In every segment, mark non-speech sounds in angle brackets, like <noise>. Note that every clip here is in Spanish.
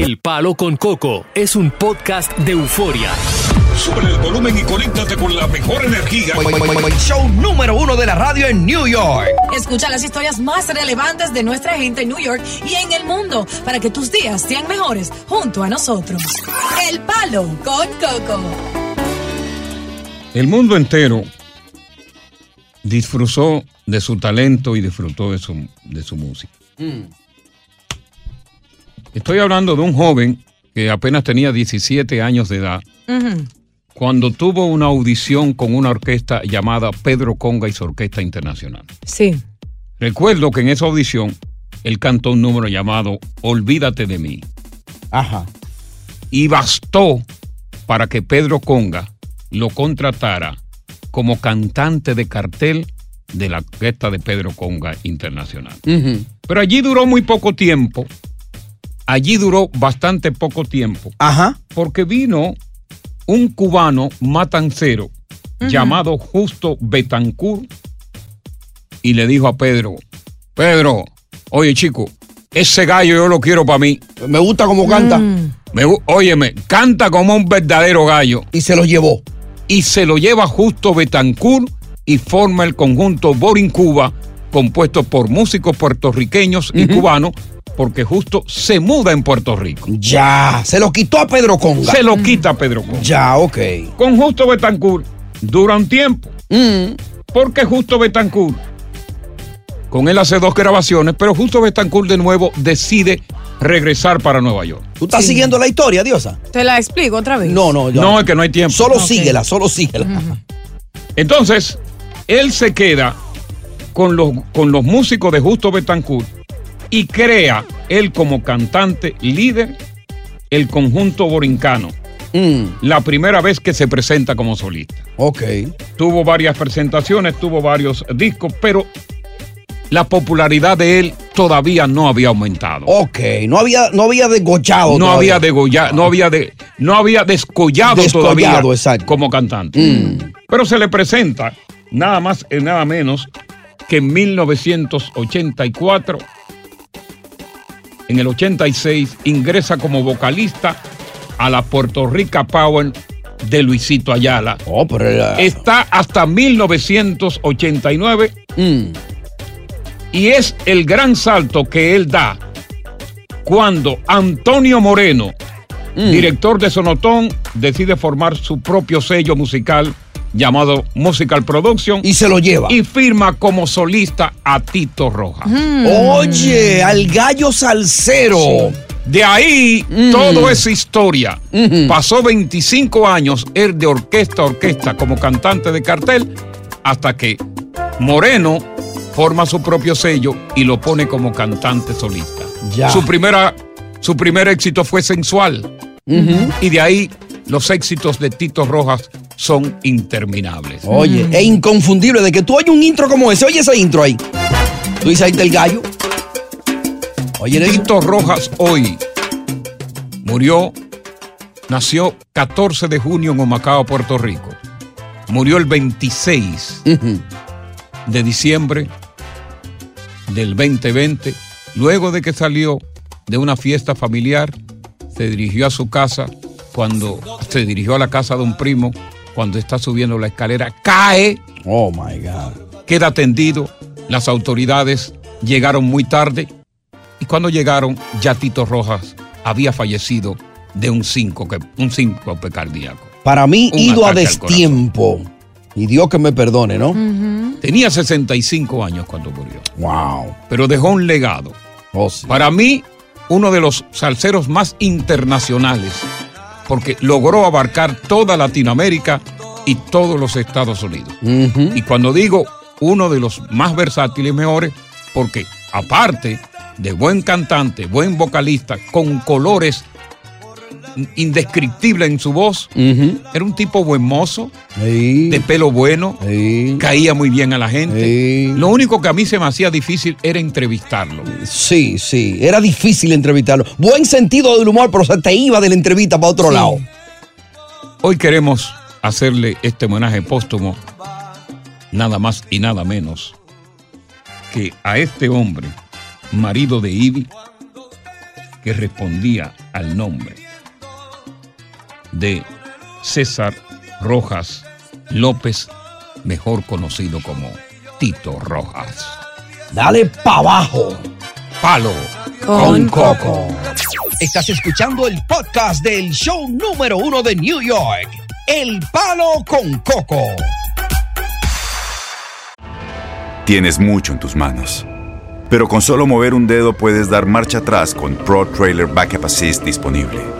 El Palo con Coco es un podcast de euforia. Sube el volumen y conéctate con la mejor energía. Show número uno de la radio en New York. Escucha las historias más relevantes de nuestra gente en New York y en el mundo para que tus días sean mejores junto a nosotros. El Palo con Coco. El mundo entero disfrutó de su talento y disfrutó de su, de su música. Estoy hablando de un joven que apenas tenía 17 años de edad cuando tuvo una audición con una orquesta llamada Pedro Conga y su Orquesta Internacional. Sí. Recuerdo que en esa audición él cantó un número llamado Olvídate de mí. Ajá. Y bastó para que Pedro Conga lo contratara como cantante de cartel de la orquesta de Pedro Conga Internacional. Pero allí duró muy poco tiempo. Allí duró bastante poco tiempo. Ajá. Porque vino un cubano matancero llamado Justo Betancourt y le dijo a Pedro, Pedro, oye chico, ese gallo yo lo quiero para mí. Me gusta cómo canta. Me gu- óyeme, canta como un verdadero gallo. Y se lo llevó. Y se lo lleva Justo Betancourt y forma el conjunto Borin Cuba, compuesto por músicos puertorriqueños y cubanos, porque Justo se muda en Puerto Rico. Ya. Se lo quitó a Pedro Conga. Se lo quita a Pedro Conga. Ya, ok. Con Justo Betancourt dura un tiempo. Mm. Porque Justo Betancourt, con él hace dos grabaciones, pero Justo Betancourt de nuevo decide regresar para Nueva York. ¿Tú estás siguiendo la historia, Diosa? ¿Te la explico otra vez? No, no, yo- No, es que no hay tiempo. Solo Ok. síguela, solo síguela. Entonces, él se queda con los, con los músicos de Justo Betancourt y crea él como cantante líder el conjunto borincano. Mm, La primera vez que se presenta como solista. ok. Tuvo varias presentaciones, tuvo varios discos, pero la popularidad de él todavía no había aumentado. Ok. No había, no había desgochado. no todavía. había degollado, no había de, no había descollado, Descollado, todavía exacto. como cantante. Mm. Pero se le presenta nada más y nada menos que en 1984. En el 86 ingresa como vocalista a la Puerto Rica Power de Luisito Ayala. Oh, pero era- Está hasta 1989 Mm, y es el gran salto que él da cuando Antonio Moreno, Mm. director de Sonotón, decide formar su propio sello musical llamado Musical Production Y se lo lleva. y firma como solista a Tito Rojas. Mm. Oye, al gallo salsero. De ahí Mm. toda esa historia. Ujú. Pasó 25 años él de orquesta a orquesta como cantante de cartel hasta que Moreno forma su propio sello y lo pone como cantante solista. Ya. Su, primera, su primer éxito fue sensual Ujú. y de ahí los éxitos de Tito Rojas son interminables. Oye, es inconfundible de que tú oyes un intro como ese. Oye ese intro ahí. Tú dices ahí está el gallo. Oye, Tito Rojas hoy murió, nació 14 de junio en Humacao, Puerto Rico. Murió el 26 de diciembre del 2020, luego de que salió de una fiesta familiar, se dirigió a su casa cuando se dirigió a la casa de un primo cuando está subiendo la escalera, cae. Oh my God. Queda tendido. Las autoridades llegaron muy tarde y cuando llegaron ya Tito Rojas había fallecido de un síncope, un síncope cardíaco. Para mí, Un ido a destiempo. Y Dios que me perdone, ¿no? Tenía 65 años cuando murió, Wow. pero dejó un legado. Oh, sí. Para mí, uno de los salseros más internacionales, porque logró abarcar toda Latinoamérica y todos los Estados Unidos. Y cuando digo uno de los más versátiles mejores, porque aparte de buen cantante, buen vocalista, con colores indescriptibles en su voz, era un tipo buen mozo, Sí. de pelo bueno, Sí. caía muy bien a la gente. Sí. Lo único que a mí se me hacía difícil era entrevistarlo. Sí, sí. Era difícil entrevistarlo. Buen sentido del humor, pero se te iba de la entrevista para otro lado. Hoy queremos hacerle este homenaje póstumo, nada más y nada menos que a este hombre, marido de Ivy, que respondía al nombre de César Rojas López, mejor conocido como Tito Rojas. Dale pa' abajo. Palo Con Coco. Estás escuchando el podcast del show número uno de New York. El Palo con Coco. Tienes mucho en tus manos. Pero con solo mover un dedo puedes dar marcha atrás con Pro Trailer Backup Assist disponible.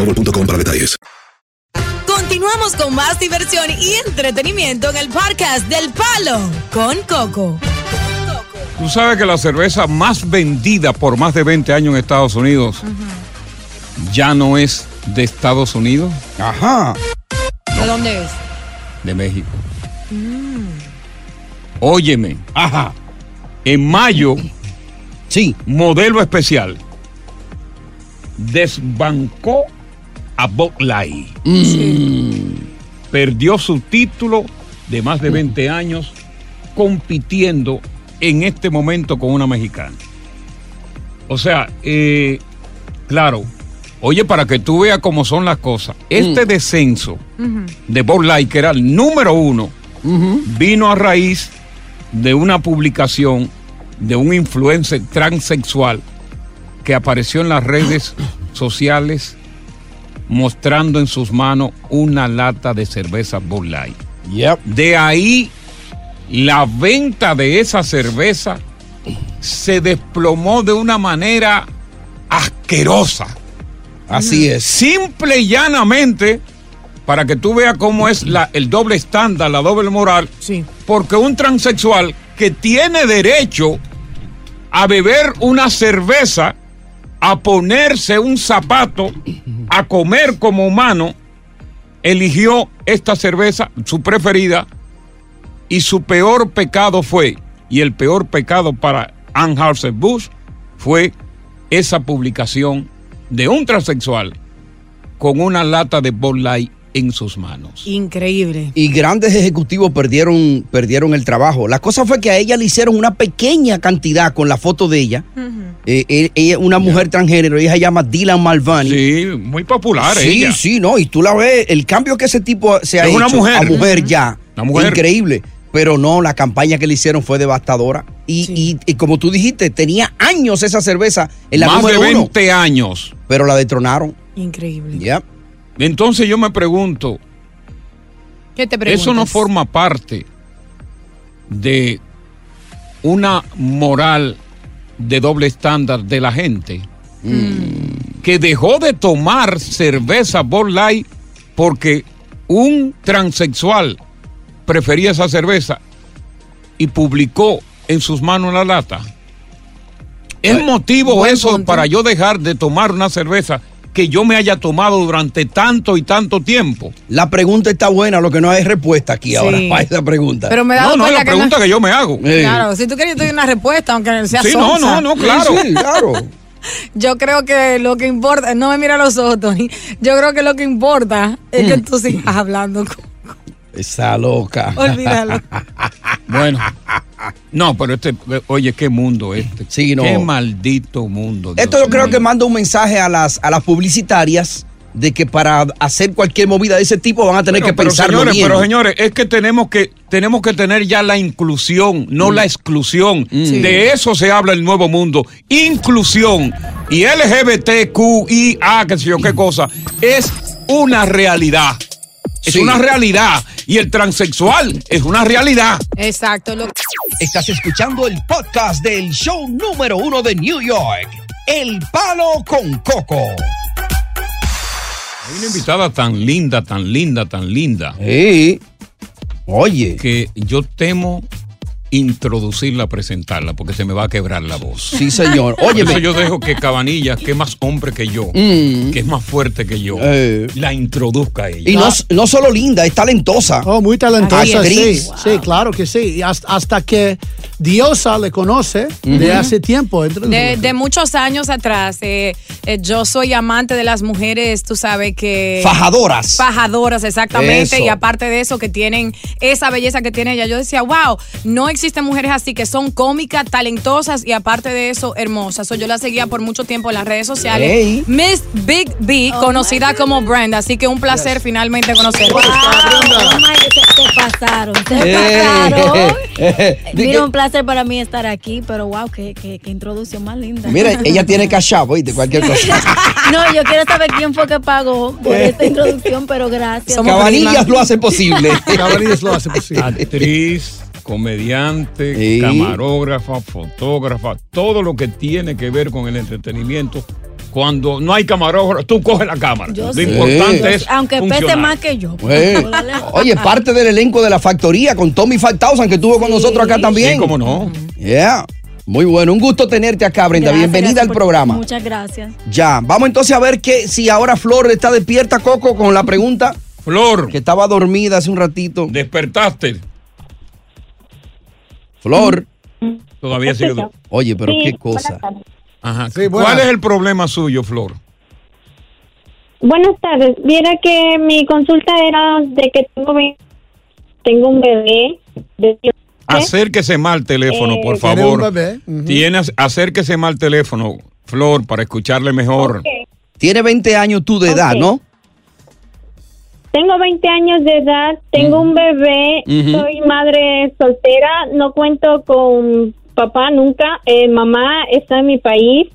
boostmobile.com para detalles. Continuamos con más diversión y entretenimiento en el podcast del Palo con Coco. Tú sabes que la cerveza más vendida por más de 20 años en Estados Unidos ya no es de Estados Unidos, Ajá. ¿De dónde es? de México. Óyeme, Ajá. en mayo, Sí. modelo especial desbancó a Bud Light. Perdió su título de más de 20 años compitiendo en este momento con una mexicana. O sea, eh, claro, oye, para que tú veas cómo son las cosas, este descenso de Bud Light, que era el número uno, vino a raíz de una publicación de un influencer transexual que apareció en las redes <clears throat> sociales mostrando en sus manos una lata de cerveza Bud Light. Yep. De ahí la venta de esa cerveza se desplomó de una manera asquerosa. Así es. Simple y llanamente, para que tú veas cómo es la- el doble estándar, la doble moral, Sí. porque un transexual que tiene derecho a beber una cerveza, a ponerse un zapato, a comer como humano, eligió esta cerveza, su preferida, y su peor pecado fue, y el peor pecado para Anheuser-Busch fue esa publicación de un transexual con una lata de Bud Light en sus manos. Increíble. Y grandes ejecutivos perdieron, perdieron el trabajo. La cosa fue que a ella le hicieron una pequeña cantidad con la foto de ella. Eh, eh, ella es una mujer transgénero, ella se llama Dylan Malvani. Sí, muy popular Sí, ella. sí, no, y tú la ves, el cambio que ese tipo se ha Es una hecho mujer. a mujer ya, Una mujer. increíble. Pero no, la campaña que le hicieron fue devastadora. Y, y- y como tú dijiste, tenía años esa cerveza en la Más de número uno, 20 años. pero la detronaron. Increíble. Ya. Entonces yo me pregunto, ¿Qué te preguntas? ¿eso no forma parte de una moral de doble estándar de la gente? Que dejó de tomar cerveza Bud Light porque un transexual prefería esa cerveza y publicó en sus manos la lata. ¿Es motivo buen eso punto. para yo dejar de tomar una cerveza que yo me haya tomado durante tanto y tanto tiempo? La pregunta está buena, lo que no hay respuesta aquí Sí. ahora para esa pregunta. Pero me dado No, no, es la que pregunta no- que yo me hago. Claro, si tú quieres, yo te doy una respuesta, aunque sea Sí, no, sonsa. no, no, claro. Sí, claro. <laughs> Yo creo que lo que importa, no me mira a los ojos, Tony. Yo creo que lo que importa es que tú sigas hablando. Esa loca. Olvídalo. <laughs> Bueno. No, pero este, oye, qué mundo este. Sí, no. Qué maldito mundo. Dios Esto yo creo mío. que manda un mensaje a las, a las publicitarias de que para hacer cualquier movida de ese tipo van a tener Bueno, que pero pensarlo señores, bien. pero señores, es que tenemos que tenemos que tener ya la inclusión, no Mm. la exclusión. De eso se habla el nuevo mundo, inclusión y LGBTQIA, qué sé yo qué cosa, es una realidad. Es Sí. una realidad y el transexual es una realidad. Exacto. Lo... Estás escuchando el podcast del show número uno de New York, El Palo con Coco. Hay una invitada tan linda, tan linda, tan linda. Sí. Oye. Que yo temo introducirla, presentarla, porque se me va a quebrar la voz. Sí, señor. Eso yo dejo que Cabanilla, que es más hombre que yo, Mm. que es más fuerte que yo, Eh. la introduzca a ella. Y no, no solo linda, es talentosa. Oh, muy talentosa, sí. Sí, claro que sí. Hasta, hasta que Diosa le conoce de hace tiempo. Entre- De, de muchos años atrás, eh, eh, yo soy amante de las mujeres, tú sabes que... Fajadoras. Fajadoras, exactamente. Eso. Y aparte de eso, que tienen esa belleza que tiene ella. Yo decía, wow, no existen mujeres así que son cómicas, talentosas y aparte de eso, hermosas. So, yo la seguía por mucho tiempo en las redes sociales. Hey. Miss Big B, conocida como Brenda. Así que un placer finalmente conocerla. Oh my, se, se pasaron, se Eh, pasaron. <laughs> Mira, un placer para mí estar aquí, pero wow, qué, qué, qué introducción más linda. Mira, ella tiene <laughs> cachavo, oíste, cualquier cosa. No, yo quiero saber quién fue que pagó por esta introducción, pero gracias. Cabanillas lo hace posible. <laughs> Cabanillas lo hace posible. Actriz, comediante, Sí. camarógrafa, fotógrafa, todo lo que tiene que ver con el entretenimiento. Cuando no hay camarógrafo, tú coges la cámara. Yo lo sí. importante es Aunque pese funcionar. más que yo. Eh, <laughs> Oye, parte del elenco de la factoría con Tommy 5000 que estuvo con nosotros acá también. Sí, cómo no. Yeah. Muy bueno, un gusto tenerte acá, Brenda. Gracias, Bienvenida gracias al programa. Muchas gracias. Ya, vamos entonces a ver que si ahora Flor está despierta, Coco, con la pregunta. Flor. Que estaba dormida hace un ratito. Despertaste. Flor. Todavía sigue. Oye, pero Sí, qué cosa. Ajá. buenas. ¿Cuál es el problema suyo, Flor? Buenas tardes. Viera que mi consulta era de que tengo, un bebé de Acérquese más al teléfono, Eh, por Tiene favor. un bebé, ujú. Tienes- acérquese más al teléfono, Flor, para escucharle mejor. Tiene 20 años tú de edad. ¿no? Tengo 20 años de edad, tengo un bebé, soy madre soltera, no cuento con papá nunca, eh, mamá está en mi país.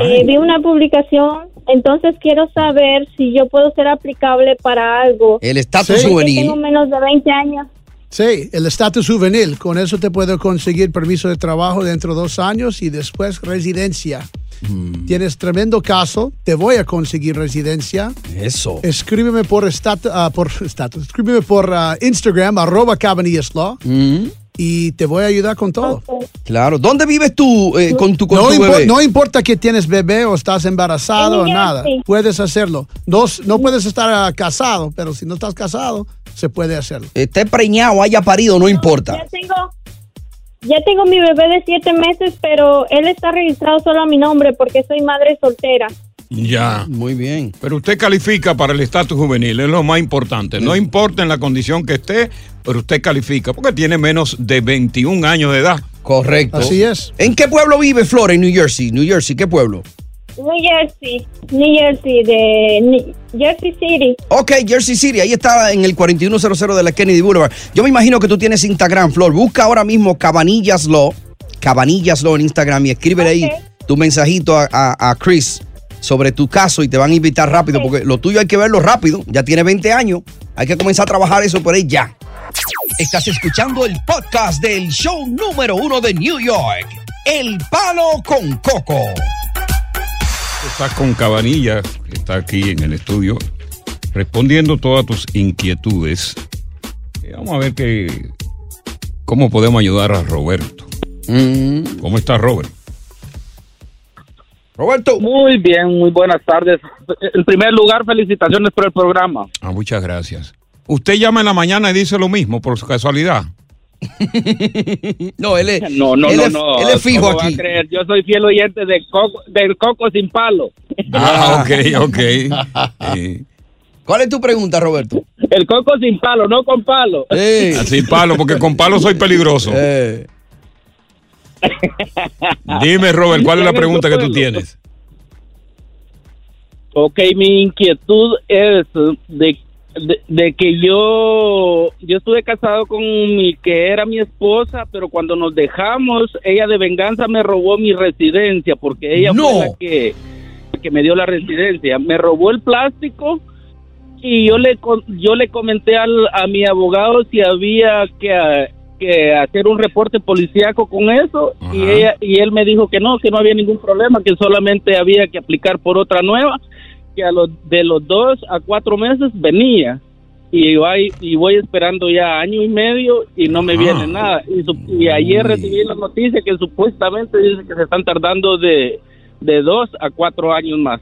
Eh, vi una publicación, entonces quiero saber si yo puedo ser aplicable para algo. El estatus Sí. juvenil. Tengo menos de 20 años. Sí, el estatus juvenil. Con eso te puedo conseguir permiso de trabajo dentro de dos años y después residencia. Mm. Tienes tremendo caso. Te voy a conseguir residencia. Eso. Escríbeme por estatus, por <laughs> estatus. Escríbeme por ah, Instagram, arroba Cabanillas Law. Mm. Y te voy a ayudar con todo. Claro. ¿Dónde vives tú eh, con tu, con no, tu impo- bebé? no importa que tienes bebé o estás embarazado o nada, puedes hacerlo. Dos, no puedes estar ah, casado, pero si no estás casado, se puede hacerlo. Esté preñado, haya parido, no importa. Ya tengo, ya tengo mi bebé de siete meses, pero él está registrado solo a mi nombre porque soy madre soltera. Ya. Muy bien. Pero usted califica para el estatus juvenil, es lo más importante. No importa en la condición que esté, pero usted califica porque tiene menos de 21 años de edad. Correcto. Así es. ¿En qué pueblo vive Flora? En New Jersey. New Jersey, ¿qué pueblo? New Jersey, New Jersey, de Jersey City. Ok, Jersey City, ahí está en el 4100 de la Kennedy Boulevard. Yo me imagino que tú tienes Instagram, Flor. Busca ahora mismo Cabanillas Law, Cabanillas Law en Instagram y escríbele ahí tu mensajito a, a- a Chris sobre tu caso y te van a invitar rápido porque lo tuyo hay que verlo rápido. Ya tiene 20 años, hay que comenzar a trabajar eso por ahí ya. Estás escuchando el podcast del show número uno de New York, El Palo con Coco. Estás con Cabanilla, que está aquí en el estudio, respondiendo todas tus inquietudes. Eh, Vamos a ver que, cómo podemos ayudar a Roberto. ¿Cómo está Robert? Roberto. Muy bien, muy buenas tardes. En primer lugar, felicitaciones por el programa. Ah, muchas gracias. Usted llama en la mañana y dice lo mismo, por su casualidad. <laughs> no, él es, No, no, él no, es- no. él es fijo ¿Cómo va a aquí. creer? Yo soy fiel oyente de coco, del coco sin palo. <laughs> Ah, ok, ok. <laughs> Sí. ¿Cuál es tu pregunta, Roberto? El coco sin palo, no con palo. Así palo, porque con palo soy peligroso. <laughs> Dime, Robert, ¿cuál es la pregunta que tú tienes? Ok, mi inquietud es de, de, de que yo yo estuve casado con mi que era mi esposa, pero cuando nos dejamos, ella de venganza me robó mi residencia porque ella No. fue la que que me dio la residencia, me robó el plástico y yo le yo le comenté al, a mi abogado si había que que hacer un reporte policíaco con eso y ella y él me dijo que no, que no había ningún problema, que solamente había que aplicar por otra nueva, que a los de los dos a cuatro meses venía. Y voy, y voy esperando ya año y medio y no me viene nada. Y, su- y ayer recibí la noticia que supuestamente dice que se están tardando de de dos a cuatro años más.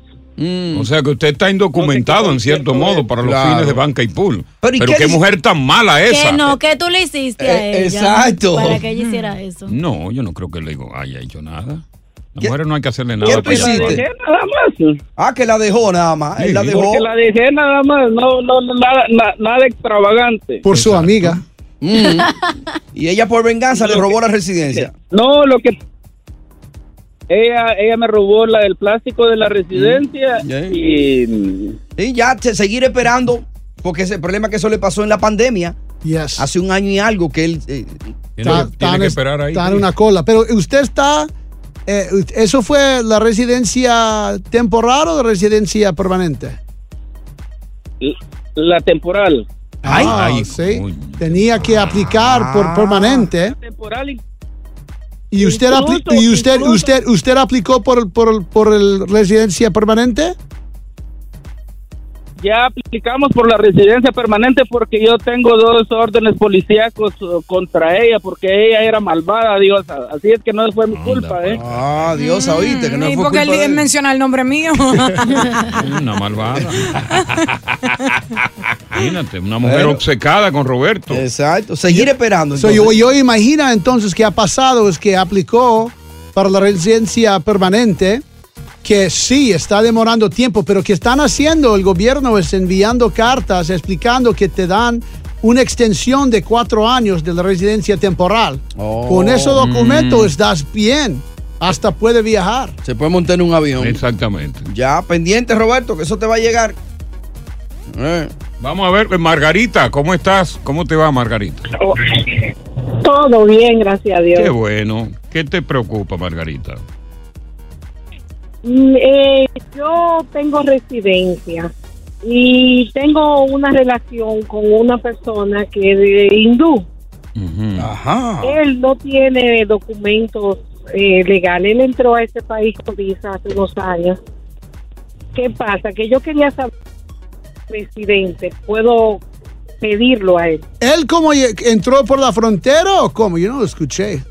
O sea que usted está indocumentado en cierto modo para los fines de banca y pool. Pero, Pero, ¿y qué, mujer tan mala esa. Que no, que tú le hiciste a Eh, ella. exacto. Para que ella hiciera eso. No, yo no creo que le haya hecho nada. Las mujeres no hay que hacerle nada. ¿Qué tú hiciste? Nada más. Ah, que la dejó nada más. Él la dejó. Porque la dejé nada más, no, no, no, nada, na- nada extravagante. Por su amiga. Mm. <laughs> y ella por venganza le robó la residencia. No, lo que ella ella me robó la el plástico de la residencia y Sí, ya te- seguir esperando, porque ese problema que eso le pasó en la pandemia. Hace un año y algo que él. eh, Está- está en- está en una cola. Pero usted está. eh, ¿Eso fue la residencia temporal o la residencia permanente? la temporal. Ah, sí. Tenía que aplicar por permanente. Temporal y ¿Y usted, Incluso- y usted, incluso- usted, usted aplicó por, por, por el residencia permanente? Ya aplicamos por la residencia permanente porque yo tengo dos órdenes policíacos uh, contra ella porque ella era malvada, Dios. Así es que no fue mi culpa, ¿eh? Ah, Dios, oíste, que no ¿Y fue culpa de él él. menciona el nombre mío? <laughs> Una malvada. Imagínate, una mujer Bueno. obcecada con Roberto. Exacto, seguir esperando. So, yo, yo imagino entonces que ha pasado es que aplicó para la residencia permanente, que sí está demorando tiempo, pero que están haciendo el gobierno es enviando cartas explicando que te dan una extensión de cuatro años de la residencia temporal. Con ese documento Mm. estás bien, hasta puede viajar. Se puede montar en un avión. Exactamente. Ya, pendiente, Roberto, que eso te va a llegar. Eh. Vamos a ver, pues, Margarita, ¿cómo estás? ¿Cómo te va, Margarita? Todo bien, gracias a Dios. Qué bueno. ¿Qué te preocupa, Margarita? Mm, eh, yo tengo residencia y tengo una relación con una persona que es de hindú. Ajá. Él no tiene documentos eh, legales. Él entró a este país con visa hace unos años. ¿Qué pasa? Que yo quería saber, presidente, ¿puedo pedirlo a él. ¿Él cómo entró por la frontera o cómo? Yo no lo escuché.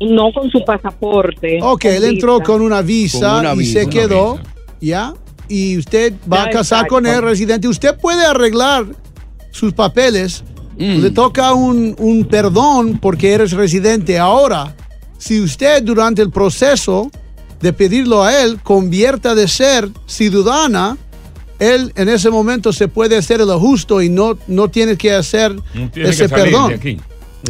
No con su pasaporte. Ok, con él entró con una visa Con una y visa, se una quedó, ¿ya? Y usted va Ya, a casar con él, residente. Usted puede arreglar sus papeles. Mm. Le toca un, un perdón porque eres residente. Ahora, si usted durante el proceso de pedirlo a él convierta de ser ciudadana, él en ese momento se puede hacer lo justo y no, no tiene que hacer No tiene ese que salir perdón. de aquí.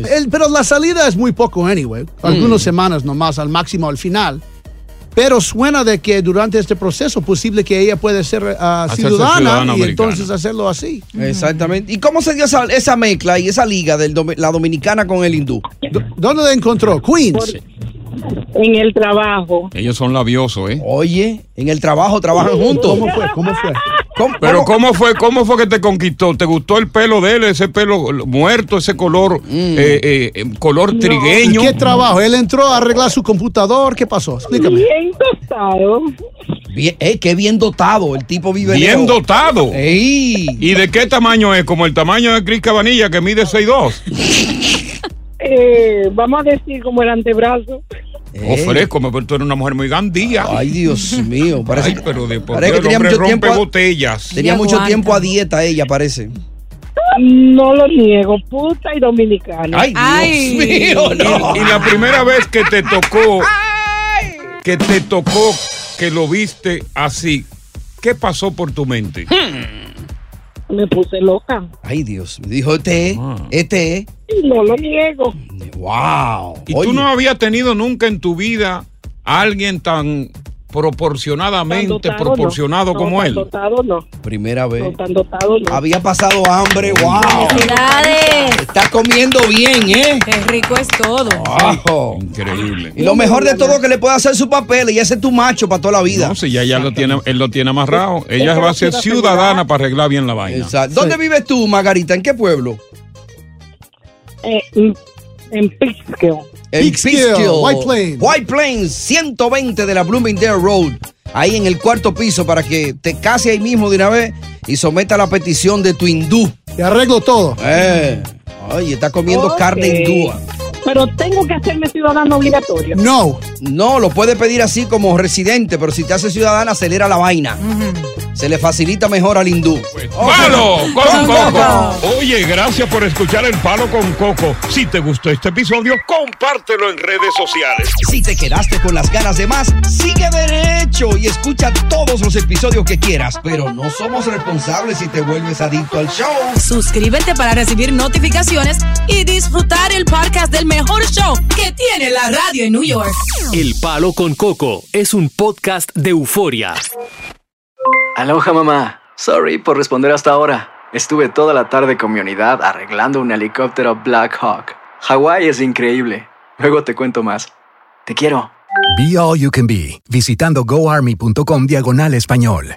El- pero la salida es muy poco, anyway. Algunas semanas nomás, al máximo al final. Pero suena de que durante este proceso posible que ella puede ser Hacerse ciudadana, y americana. entonces hacerlo así. Exactamente. ¿Y cómo se dio esa, esa mezcla y esa liga de la dominicana con el hindú? ¿Dónde la encontró? Queens. En el trabajo. Ellos son labiosos, ¿eh? Oye, en el trabajo trabajan juntos. ¿Cómo fue? ¿Cómo fue? ¿Cómo- Pero cómo- ¿cómo fue, ¿cómo fue que te conquistó? ¿Te gustó el pelo de él, ese pelo muerto, ese color, eh, eh, eh, color ¿Y trigueño? qué trabajo? ¿Él entró a arreglar su computador? ¿Qué pasó? Explícame. Bien. Bien, eh, qué bien dotado. El tipo vive Bien lejos. dotado. Ey. ¿Y de qué tamaño es? Como el tamaño de Cris Cabanilla, que mide 6'2". Eh, vamos a decir como el antebrazo. Ofrezco, pero tú eres una mujer muy gandía. Ay, Dios mío. Parece, Ay, pero de por el hombre mucho rompe tiempo. a- botellas. Tenía mucho tiempo a dieta ella, parece. No lo niego, puta y dominicana. Ay, Dios Ay. mío, no. Y, y la primera vez que te tocó, que te tocó, que lo viste así, ¿qué pasó por tu mente? Me puse loca. Ay, Dios. Me dijo, este es, Ah. este no lo niego. Wow. ¿Y Oye, tú no habías tenido nunca en tu vida a alguien tan proporcionadamente dotado, proporcionado no. como No, él? Tan dotado no. Primera vez. Dotado no. Había pasado hambre, wow. Felicidades. Está comiendo bien, ¿eh? Qué rico es todo. Wow. Increíble. Y lo mejor de todo es que le puede hacer su papel y ese es tu macho para toda la vida. No, si ya, ya lo tiene, él lo tiene amarrado. Ella va a ser ciudadana para arreglar bien la vaina. Exacto. ¿Dónde vives tú, Margarita? ¿En qué pueblo? Eh, en- Pittsfield. En Peekskill, Peekskill. White Plains. White Plains, 120 de la Bloomingdale Road. Ahí en el cuarto piso para que te case ahí mismo de una vez y someta la petición de tu hindú. Te arreglo todo. Eh, oye, está comiendo carne hindúa. Pero tengo que hacerme ciudadano obligatorio. No. No, lo puede pedir así como residente, pero si te hace ciudadana, acelera la vaina. Se le facilita mejor al hindú. ¡Palo con Con Coco! Coco. Oye, gracias por escuchar el Palo con Coco. Si te gustó este episodio, compártelo en redes sociales. Si te quedaste con las ganas de más, sigue derecho y escucha todos los episodios que quieras. Pero no somos responsables si te vuelves adicto al show. Suscríbete para recibir notificaciones y disfrutar el podcast del mejor show que tiene la radio en New York. El Palo con Coco es un podcast de euforia. Aloha mamá. Sorry por responder hasta ahora. Estuve toda la tarde con mi unidad arreglando un helicóptero Black Hawk. Hawái es increíble. Luego te cuento más. Te quiero. Be All You Can Be, visitando goarmy.com diagonal español.